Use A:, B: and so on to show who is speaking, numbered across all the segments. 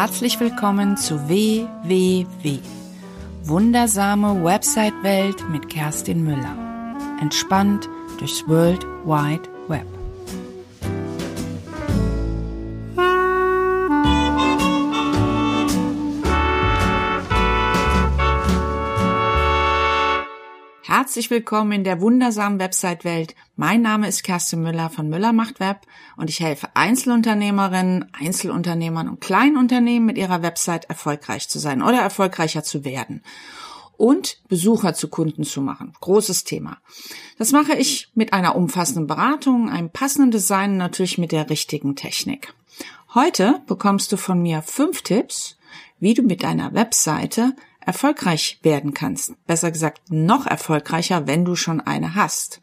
A: Herzlich willkommen zu WWW. Wundersame Website-Welt mit Kerstin Müller. Entspannt durchs World Wide Web. Herzlich willkommen in der wundersamen Website-Welt. Mein Name ist Kerstin Müller von Müller macht Web und ich helfe Einzelunternehmerinnen, Einzelunternehmern und Kleinunternehmen mit ihrer Website erfolgreich zu sein oder erfolgreicher zu werden und Besucher zu Kunden zu machen. Großes Thema. Das mache ich mit einer umfassenden Beratung, einem passenden Design und natürlich mit der richtigen Technik. Heute bekommst du von mir fünf Tipps, wie du mit deiner Webseite erfolgreich werden kannst. Besser gesagt, noch erfolgreicher, wenn du schon eine hast.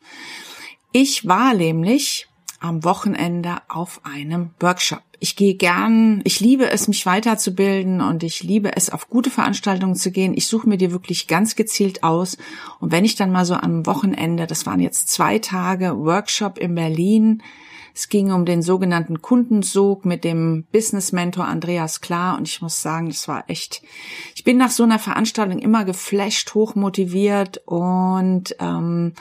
A: Ich war nämlich am Wochenende auf einem Workshop. Ich gehe gern, ich liebe es, mich weiterzubilden und ich liebe es, auf gute Veranstaltungen zu gehen. Ich suche mir die wirklich ganz gezielt aus. Und wenn ich dann mal so am Wochenende, das waren jetzt zwei Tage Workshop in Berlin, es ging um den sogenannten Kundensog mit dem Business Mentor Andreas Klar und ich muss sagen, das war echt. Ich bin nach so einer Veranstaltung immer geflasht, hochmotiviert und ähm,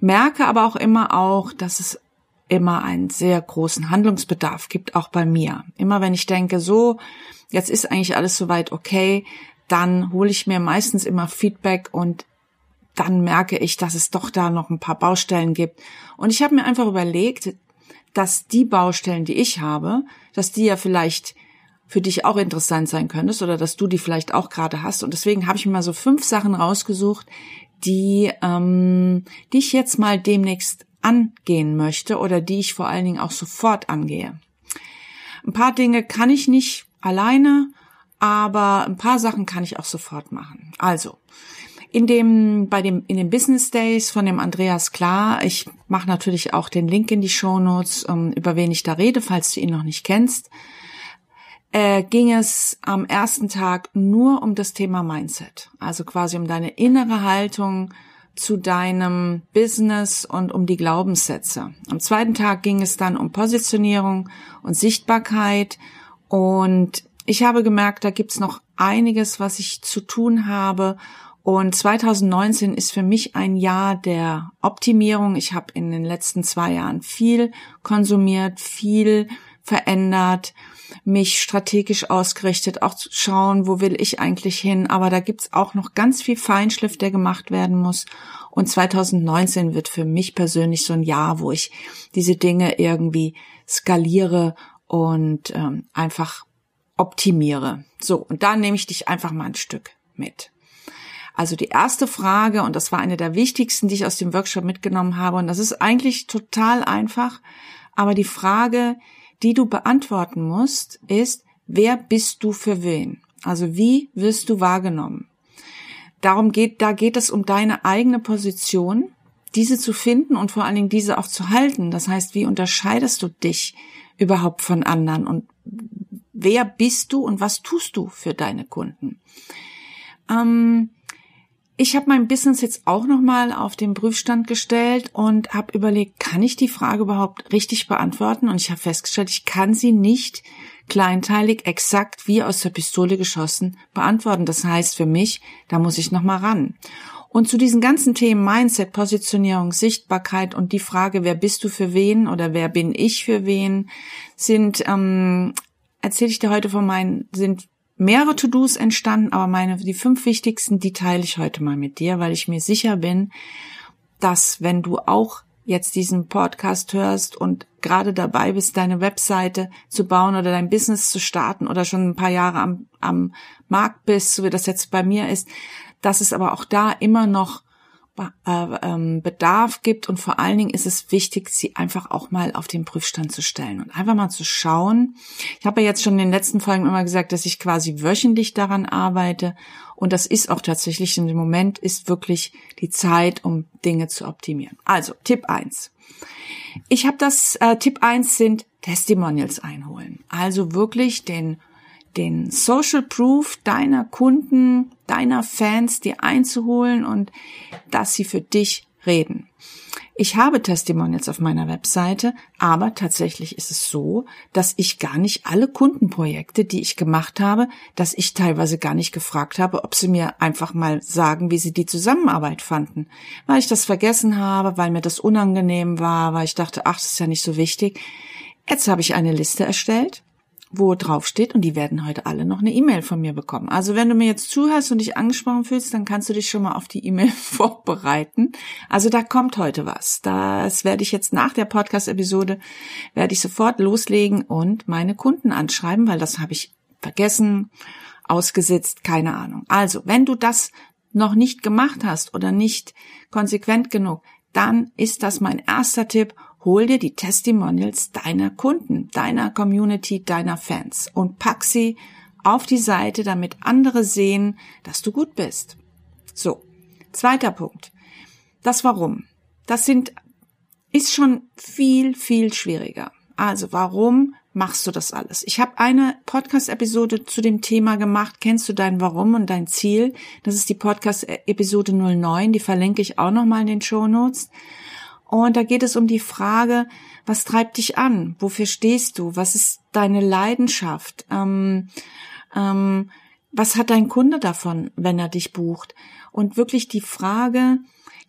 A: merke aber auch immer auch, dass es immer einen sehr großen Handlungsbedarf gibt, auch bei mir. Immer wenn ich denke, so, jetzt ist eigentlich alles soweit okay, dann hole ich mir meistens immer Feedback und dann merke ich, dass es doch da noch ein paar Baustellen gibt. Und ich habe mir einfach überlegt, dass die Baustellen, die ich habe, dass die ja vielleicht für dich auch interessant sein könntest oder dass du die vielleicht auch gerade hast. Und deswegen habe ich mir mal so fünf Sachen rausgesucht, die, ähm, die ich jetzt mal demnächst angehen möchte oder die ich vor allen Dingen auch sofort angehe. Ein paar Dinge kann ich nicht alleine, aber ein paar Sachen kann ich auch sofort machen. Also, in dem, bei dem, in den Business Days von dem Andreas Klar, ich mache natürlich auch den Link in die Show Notes, ähm, über wen ich da rede, falls du ihn noch nicht kennst, äh, ging es am ersten Tag nur um das Thema Mindset. Also quasi um deine innere Haltung zu deinem Business und um die Glaubenssätze. Am zweiten Tag ging es dann um Positionierung und Sichtbarkeit und ich habe gemerkt, da gibt's noch einiges, was ich zu tun habe und 2019 ist für mich ein Jahr der Optimierung. Ich habe in den letzten zwei Jahren viel konsumiert, viel verändert, mich strategisch ausgerichtet, auch zu schauen, wo will ich eigentlich hin. Aber da gibt's auch noch ganz viel Feinschliff, der gemacht werden muss. Und 2019 wird für mich persönlich so ein Jahr, wo ich diese Dinge irgendwie skaliere und ähm, einfach optimiere. So, und da nehme ich dich einfach mal ein Stück mit. Also die erste Frage, und das war eine der wichtigsten, die ich aus dem Workshop mitgenommen habe, und das ist eigentlich total einfach, aber die Frage, die du beantworten musst, ist, wer bist du für wen? Also wie wirst du wahrgenommen? Darum geht, da geht es um deine eigene Position, diese zu finden und vor allen Dingen diese auch zu halten. Das heißt, wie unterscheidest du dich überhaupt von anderen und wer bist du und was tust du für deine Kunden? Ähm, ich habe mein Business jetzt auch nochmal auf den Prüfstand gestellt und habe überlegt, kann ich die Frage überhaupt richtig beantworten? Und ich habe festgestellt, ich kann sie nicht kleinteilig, exakt wie aus der Pistole geschossen beantworten. Das heißt für mich, da muss ich nochmal ran. Und zu diesen ganzen Themen Mindset, Positionierung, Sichtbarkeit und die Frage, wer bist du für wen oder wer bin ich für wen, sind, ähm, erzähle ich dir heute von meinen, sind mehrere To-Dos entstanden, aber meine, die fünf wichtigsten, die teile ich heute mal mit dir, weil ich mir sicher bin, dass wenn du auch jetzt diesen Podcast hörst und gerade dabei bist, deine Webseite zu bauen oder dein Business zu starten oder schon ein paar Jahre am, am Markt bist, so wie das jetzt bei mir ist, dass es aber auch da immer noch Bedarf gibt und vor allen Dingen ist es wichtig, sie einfach auch mal auf den Prüfstand zu stellen und einfach mal zu schauen. Ich habe ja jetzt schon in den letzten Folgen immer gesagt, dass ich quasi wöchentlich daran arbeite und das ist auch tatsächlich im Moment ist wirklich die Zeit, um Dinge zu optimieren. Also Tipp eins: Ich habe das äh, Tipp eins sind Testimonials einholen. Also wirklich den den Social Proof deiner Kunden, deiner Fans dir einzuholen und dass sie für dich reden. Ich habe Testimonials auf meiner Webseite, aber tatsächlich ist es so, dass ich gar nicht alle Kundenprojekte, die ich gemacht habe, dass ich teilweise gar nicht gefragt habe, ob sie mir einfach mal sagen, wie sie die Zusammenarbeit fanden. Weil ich das vergessen habe, weil mir das unangenehm war, weil ich dachte, ach, das ist ja nicht so wichtig. Jetzt habe ich eine Liste erstellt wo drauf steht und die werden heute alle noch eine E-Mail von mir bekommen. Also wenn du mir jetzt zuhörst und dich angesprochen fühlst, dann kannst du dich schon mal auf die E-Mail vorbereiten. Also da kommt heute was. Das werde ich jetzt nach der Podcast-Episode, werde ich sofort loslegen und meine Kunden anschreiben, weil das habe ich vergessen, ausgesetzt, keine Ahnung. Also wenn du das noch nicht gemacht hast oder nicht konsequent genug, dann ist das mein erster Tipp hol dir die Testimonials deiner Kunden, deiner Community, deiner Fans und pack sie auf die Seite, damit andere sehen, dass du gut bist. So, zweiter Punkt. Das Warum. Das sind, ist schon viel, viel schwieriger. Also warum machst du das alles? Ich habe eine Podcast-Episode zu dem Thema gemacht. Kennst du dein Warum und dein Ziel? Das ist die Podcast-Episode 09. Die verlinke ich auch nochmal in den Show Notes. Und da geht es um die Frage, was treibt dich an? Wofür stehst du? Was ist deine Leidenschaft? Ähm, ähm, was hat dein Kunde davon, wenn er dich bucht? Und wirklich die Frage,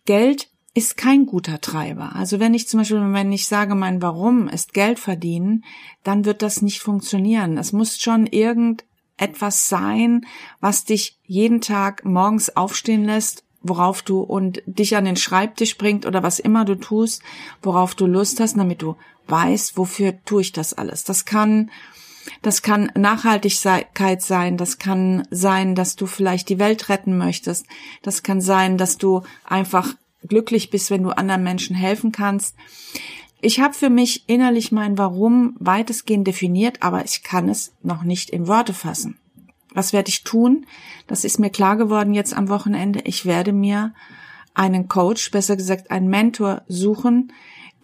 A: Geld ist kein guter Treiber. Also wenn ich zum Beispiel, wenn ich sage, mein Warum ist Geld verdienen, dann wird das nicht funktionieren. Es muss schon irgendetwas sein, was dich jeden Tag morgens aufstehen lässt worauf du und dich an den Schreibtisch bringt oder was immer du tust, worauf du Lust hast, damit du weißt, wofür tue ich das alles. Das kann das kann Nachhaltigkeit sein, das kann sein, dass du vielleicht die Welt retten möchtest, das kann sein, dass du einfach glücklich bist, wenn du anderen Menschen helfen kannst. Ich habe für mich innerlich mein Warum weitestgehend definiert, aber ich kann es noch nicht in Worte fassen. Was werde ich tun? Das ist mir klar geworden jetzt am Wochenende. Ich werde mir einen Coach, besser gesagt einen Mentor suchen,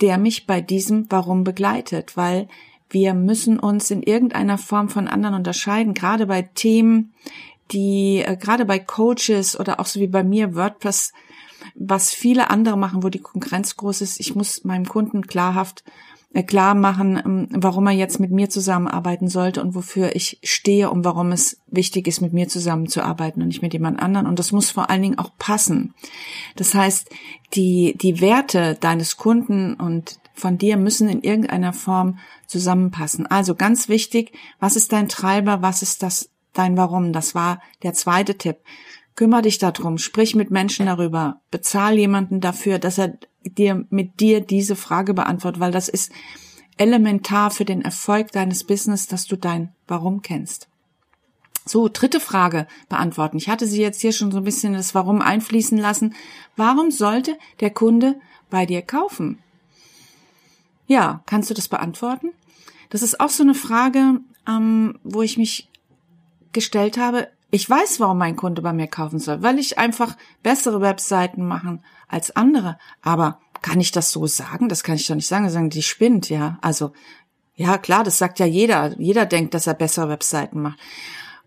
A: der mich bei diesem Warum begleitet, weil wir müssen uns in irgendeiner Form von anderen unterscheiden, gerade bei Themen, die äh, gerade bei Coaches oder auch so wie bei mir WordPress, was viele andere machen, wo die Konkurrenz groß ist. Ich muss meinem Kunden klarhaft klar machen, ähm, warum er jetzt mit mir zusammenarbeiten sollte und wofür ich stehe und warum es wichtig ist, mit mir zusammenzuarbeiten und nicht mit jemand anderen. Und das muss vor allen Dingen auch passen. Das heißt, die, die Werte deines Kunden und von dir müssen in irgendeiner Form zusammenpassen. Also ganz wichtig, was ist dein Treiber, was ist das dein Warum? Das war der zweite Tipp. Kümmer dich darum, sprich mit Menschen darüber, bezahl jemanden dafür, dass er dir mit dir diese Frage beantwortet, weil das ist elementar für den Erfolg deines Business, dass du dein Warum kennst. So, dritte Frage beantworten. Ich hatte sie jetzt hier schon so ein bisschen das Warum einfließen lassen. Warum sollte der Kunde bei dir kaufen? Ja, kannst du das beantworten? Das ist auch so eine Frage, ähm, wo ich mich gestellt habe. Ich weiß, warum mein Kunde bei mir kaufen soll, weil ich einfach bessere Webseiten machen als andere. Aber kann ich das so sagen? Das kann ich doch nicht sagen. Die sagen, die spinnt, ja. Also, ja, klar, das sagt ja jeder. Jeder denkt, dass er bessere Webseiten macht.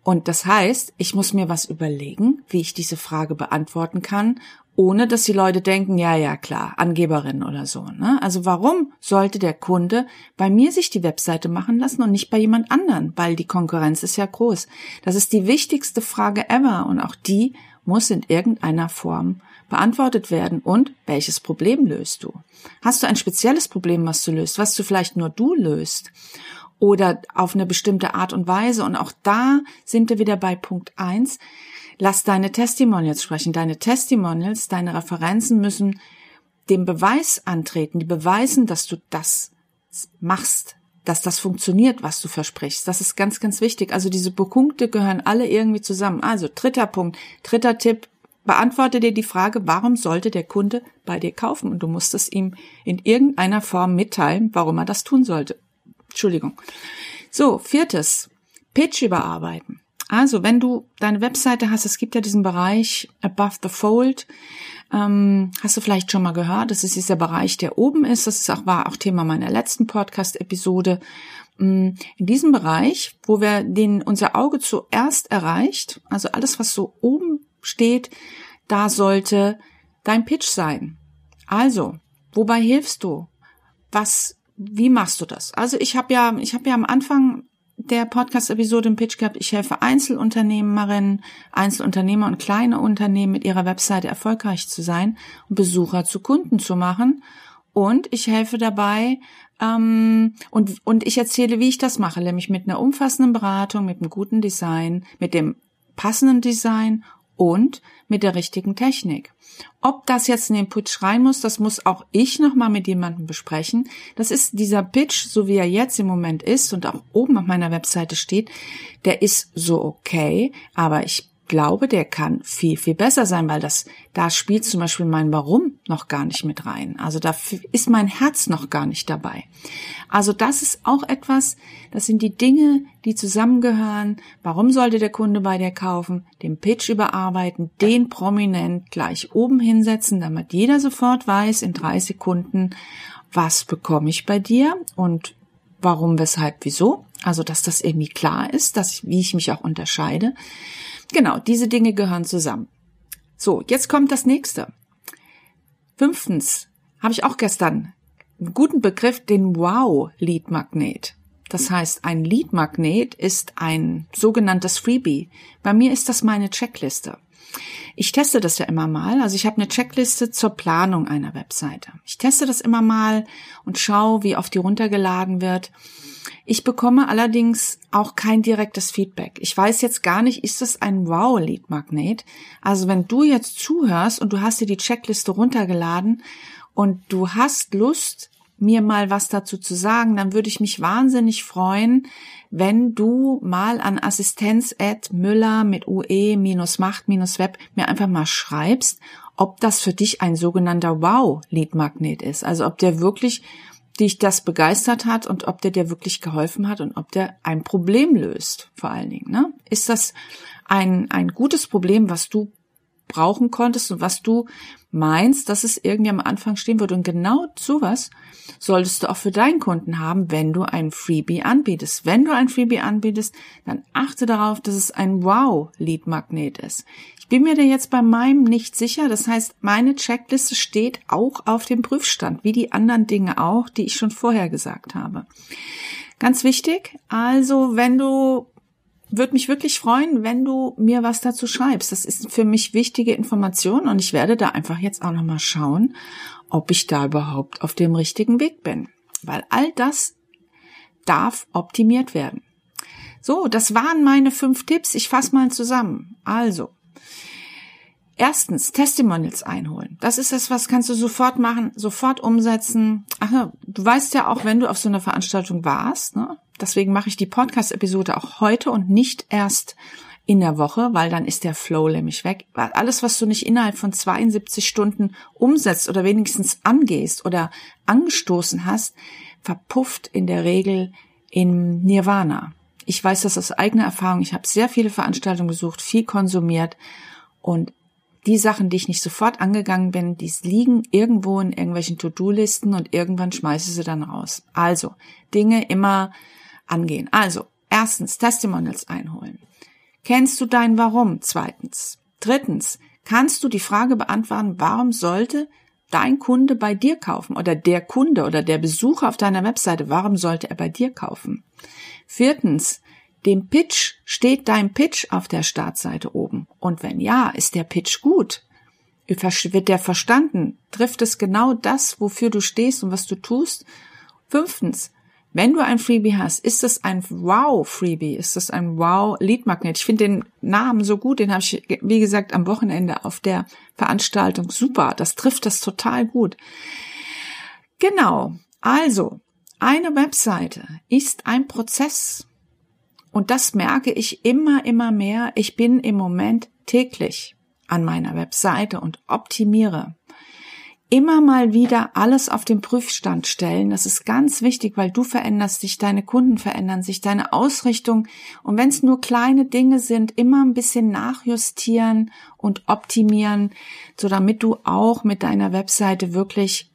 A: Und das heißt, ich muss mir was überlegen, wie ich diese Frage beantworten kann ohne dass die Leute denken, ja, ja, klar, Angeberin oder so. Ne? Also warum sollte der Kunde bei mir sich die Webseite machen lassen und nicht bei jemand anderen? Weil die Konkurrenz ist ja groß. Das ist die wichtigste Frage ever und auch die muss in irgendeiner Form beantwortet werden. Und welches Problem löst du? Hast du ein spezielles Problem, was du löst, was du vielleicht nur du löst? Oder auf eine bestimmte Art und Weise. Und auch da sind wir wieder bei Punkt eins Lass deine Testimonials sprechen. Deine Testimonials, deine Referenzen müssen dem Beweis antreten, die beweisen, dass du das machst, dass das funktioniert, was du versprichst. Das ist ganz, ganz wichtig. Also diese Punkte gehören alle irgendwie zusammen. Also dritter Punkt, dritter Tipp, beantworte dir die Frage, warum sollte der Kunde bei dir kaufen? Und du musst es ihm in irgendeiner Form mitteilen, warum er das tun sollte. Entschuldigung. So, viertes, Pitch überarbeiten. Also, wenn du deine Webseite hast, es gibt ja diesen Bereich Above the Fold, ähm, hast du vielleicht schon mal gehört, das ist dieser Bereich, der oben ist. Das ist auch, war auch Thema meiner letzten Podcast-Episode. Mm, in diesem Bereich, wo wir den unser Auge zuerst erreicht, also alles, was so oben steht, da sollte dein Pitch sein. Also, Wobei hilfst du? Was, wie machst du das? Also ich habe ja, ich habe ja am Anfang der Podcast-Episode im Pitch gehabt, ich helfe Einzelunternehmerinnen, Einzelunternehmer und kleine Unternehmen mit ihrer Webseite erfolgreich zu sein und Besucher zu Kunden zu machen. Und ich helfe dabei ähm, und, und ich erzähle, wie ich das mache, nämlich mit einer umfassenden Beratung, mit einem guten Design, mit dem passenden Design und mit der richtigen Technik. Ob das jetzt in den Pitch rein muss, das muss auch ich nochmal mit jemandem besprechen. Das ist dieser Pitch, so wie er jetzt im Moment ist und auch oben auf meiner Webseite steht, der ist so okay, aber ich glaube, der kann viel, viel besser sein, weil das, da spielt zum Beispiel mein Warum noch gar nicht mit rein. Also da ist mein Herz noch gar nicht dabei. Also das ist auch etwas, das sind die Dinge, die zusammengehören. Warum sollte der Kunde bei dir kaufen? Den Pitch überarbeiten, den prominent gleich oben hinsetzen, damit jeder sofort weiß in drei Sekunden, was bekomme ich bei dir und warum, weshalb, wieso. Also, dass das irgendwie klar ist, dass, wie ich mich auch unterscheide. Genau, diese Dinge gehören zusammen. So, jetzt kommt das nächste. Fünftens habe ich auch gestern einen guten Begriff, den Wow-Lead-Magnet. Das heißt, ein Lead-Magnet ist ein sogenanntes Freebie. Bei mir ist das meine Checkliste. Ich teste das ja immer mal. Also ich habe eine Checkliste zur Planung einer Webseite. Ich teste das immer mal und schaue, wie oft die runtergeladen wird. Ich bekomme allerdings auch kein direktes Feedback. Ich weiß jetzt gar nicht, ist das ein Wow-Lead-Magnet? Also wenn du jetzt zuhörst und du hast dir die Checkliste runtergeladen und du hast Lust, mir mal was dazu zu sagen, dann würde ich mich wahnsinnig freuen, wenn du mal an Assistenz at Müller mit UE minus Macht minus Web mir einfach mal schreibst, ob das für dich ein sogenannter Wow-Lead-Magnet ist. Also ob der wirklich dich das begeistert hat und ob der dir wirklich geholfen hat und ob der ein Problem löst, vor allen Dingen. Ne? Ist das ein, ein gutes Problem, was du brauchen konntest und was du meinst, dass es irgendwie am Anfang stehen würde. Und genau sowas solltest du auch für deinen Kunden haben, wenn du ein Freebie anbietest. Wenn du ein Freebie anbietest, dann achte darauf, dass es ein Wow-Lead-Magnet ist. Ich bin mir da jetzt bei meinem nicht sicher. Das heißt, meine Checkliste steht auch auf dem Prüfstand, wie die anderen Dinge auch, die ich schon vorher gesagt habe. Ganz wichtig, also wenn du würde mich wirklich freuen, wenn du mir was dazu schreibst. Das ist für mich wichtige Information und ich werde da einfach jetzt auch nochmal schauen, ob ich da überhaupt auf dem richtigen Weg bin. Weil all das darf optimiert werden. So, das waren meine fünf Tipps. Ich fasse mal zusammen. Also, Erstens, Testimonials einholen. Das ist das, was kannst du sofort machen, sofort umsetzen. Ach, du weißt ja auch, wenn du auf so einer Veranstaltung warst, ne? Deswegen mache ich die Podcast-Episode auch heute und nicht erst in der Woche, weil dann ist der Flow nämlich weg. Alles, was du nicht innerhalb von 72 Stunden umsetzt oder wenigstens angehst oder angestoßen hast, verpufft in der Regel in Nirvana. Ich weiß das aus eigener Erfahrung. Ich habe sehr viele Veranstaltungen besucht, viel konsumiert und die Sachen, die ich nicht sofort angegangen bin, die liegen irgendwo in irgendwelchen To-Do-Listen und irgendwann schmeiße sie dann raus. Also, Dinge immer angehen. Also, erstens, Testimonials einholen. Kennst du dein Warum? Zweitens. Drittens, kannst du die Frage beantworten, warum sollte dein Kunde bei dir kaufen oder der Kunde oder der Besucher auf deiner Webseite, warum sollte er bei dir kaufen? Viertens, dem Pitch steht dein Pitch auf der Startseite oben. Und wenn ja, ist der Pitch gut? Wird der verstanden? Trifft es genau das, wofür du stehst und was du tust? Fünftens, wenn du ein Freebie hast, ist es ein Wow-Freebie? Ist es ein Wow-Lead-Magnet? Ich finde den Namen so gut, den habe ich, wie gesagt, am Wochenende auf der Veranstaltung super. Das trifft das total gut. Genau. Also, eine Webseite ist ein Prozess. Und das merke ich immer, immer mehr. Ich bin im Moment täglich an meiner Webseite und optimiere. Immer mal wieder alles auf den Prüfstand stellen. Das ist ganz wichtig, weil du veränderst dich, deine Kunden verändern sich, deine Ausrichtung. Und wenn es nur kleine Dinge sind, immer ein bisschen nachjustieren und optimieren, so damit du auch mit deiner Webseite wirklich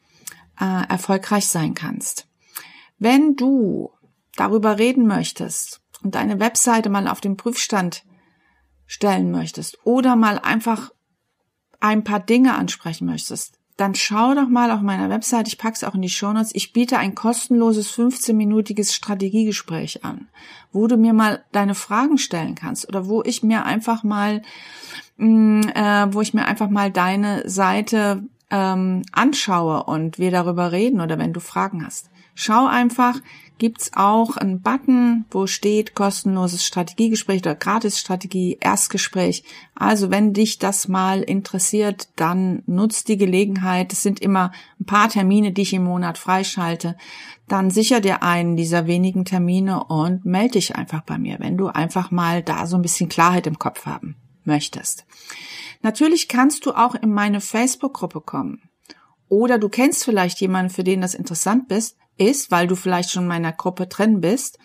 A: äh, erfolgreich sein kannst. Wenn du darüber reden möchtest, und deine Webseite mal auf den Prüfstand stellen möchtest oder mal einfach ein paar Dinge ansprechen möchtest, dann schau doch mal auf meiner Website, ich pack's auch in die Shownotes, ich biete ein kostenloses 15-minütiges Strategiegespräch an, wo du mir mal deine Fragen stellen kannst oder wo ich mir einfach mal, mh, mm, äh, wo ich mir einfach mal deine Seite ähm, anschaue und wir darüber reden oder wenn du Fragen hast. Schau einfach, gibt's auch einen Button, wo steht kostenloses Strategiegespräch oder Gratis-Strategie, Erstgespräch. Also wenn dich das mal interessiert, dann nutzt die Gelegenheit. Es sind immer ein paar Termine, die ich im Monat freischalte. Dann sicher dir einen dieser wenigen Termine und melde dich einfach bei mir, wenn du einfach mal da so ein bisschen Klarheit im Kopf haben möchtest. Natürlich kannst du auch in meine Facebook-Gruppe kommen. Oder du kennst vielleicht jemanden, für den das interessant bist, ist, weil du vielleicht schon in meiner Gruppe drin bist.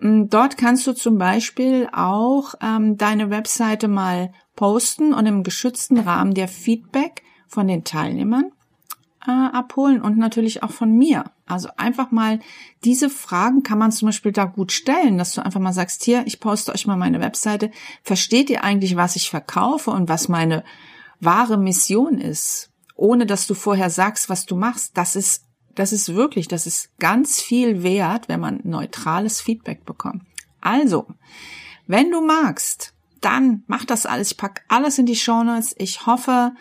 A: Mm, dort kannst du zum Beispiel auch ähm, deine Webseite mal posten und im geschützten Rahmen der Feedback von den Teilnehmern äh, abholen und natürlich auch von mir. Also einfach mal diese Fragen kann man zum Beispiel da gut stellen, dass du einfach mal sagst, hier, ich poste euch mal meine Webseite. Versteht ihr eigentlich, was ich verkaufe und was meine wahre Mission ist? Ohne dass du vorher sagst, was du machst. Das ist das ist wirklich, das ist ganz viel wert, wenn man neutrales Feedback bekommt. Also, wenn du magst, dann mach das alles. Ich pack alles in die Shownotes. Ich hoffe,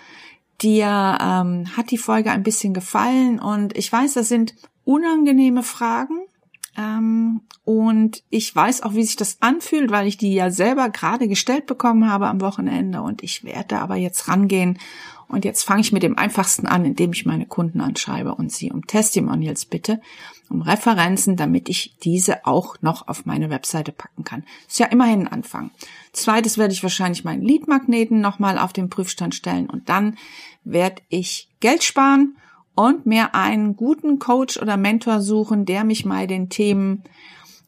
A: dir ähm, hat die Folge ein bisschen gefallen und ich weiß, das sind unangenehme Fragen. Ähm, und ich weiß auch, wie sich das anfühlt, weil ich die ja selber gerade gestellt bekommen habe am Wochenende. Und ich werde aber jetzt rangehen und jetzt fange ich mit dem einfachsten an, indem ich meine Kunden anschreibe und sie um Testimonials bitte, um Referenzen, damit ich diese auch noch auf meine Webseite packen kann. Ist ja immerhin ein Anfang. Zweites werde ich wahrscheinlich meinen Leadmagneten nochmal auf den Prüfstand stellen und dann werde ich Geld sparen und mir einen guten Coach oder Mentor suchen, der mich mal den Themen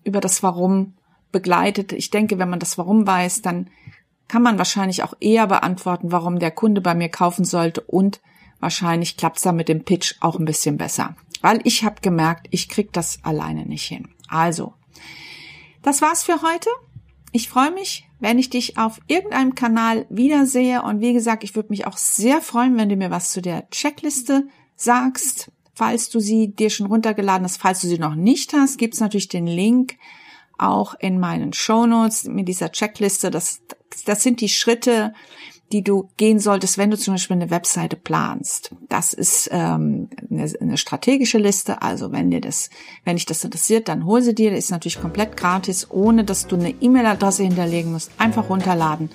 A: über das Warum begleitet. Ich denke, wenn man das Warum weiß, dann kann man wahrscheinlich auch eher beantworten, warum der Kunde bei mir kaufen sollte und wahrscheinlich klappt's da mit dem Pitch auch ein bisschen besser. Weil ich habe gemerkt, ich krieg das alleine nicht hin. Also, das war's für heute. Ich freue mich, wenn ich dich auf irgendeinem Kanal wiedersehe und wie gesagt, ich würde mich auch sehr freuen, wenn du mir was zu der Checkliste sagst. Falls du sie dir schon runtergeladen hast, falls du sie noch nicht hast, gibt's natürlich den Link auch in meinen Shownotes mit dieser Checkliste. Das, das sind die Schritte, die du gehen solltest, wenn du zum Beispiel eine Webseite planst. Das ist ähm, eine, eine strategische Liste. Also wenn dir das, wenn dich das interessiert, dann hol sie dir. Das ist natürlich komplett gratis, ohne dass du eine E-Mail-Adresse hinterlegen musst. Einfach runterladen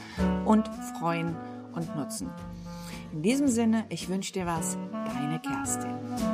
A: und freuen und nutzen. In diesem Sinne, ich wünsche dir was, deine Kerstin.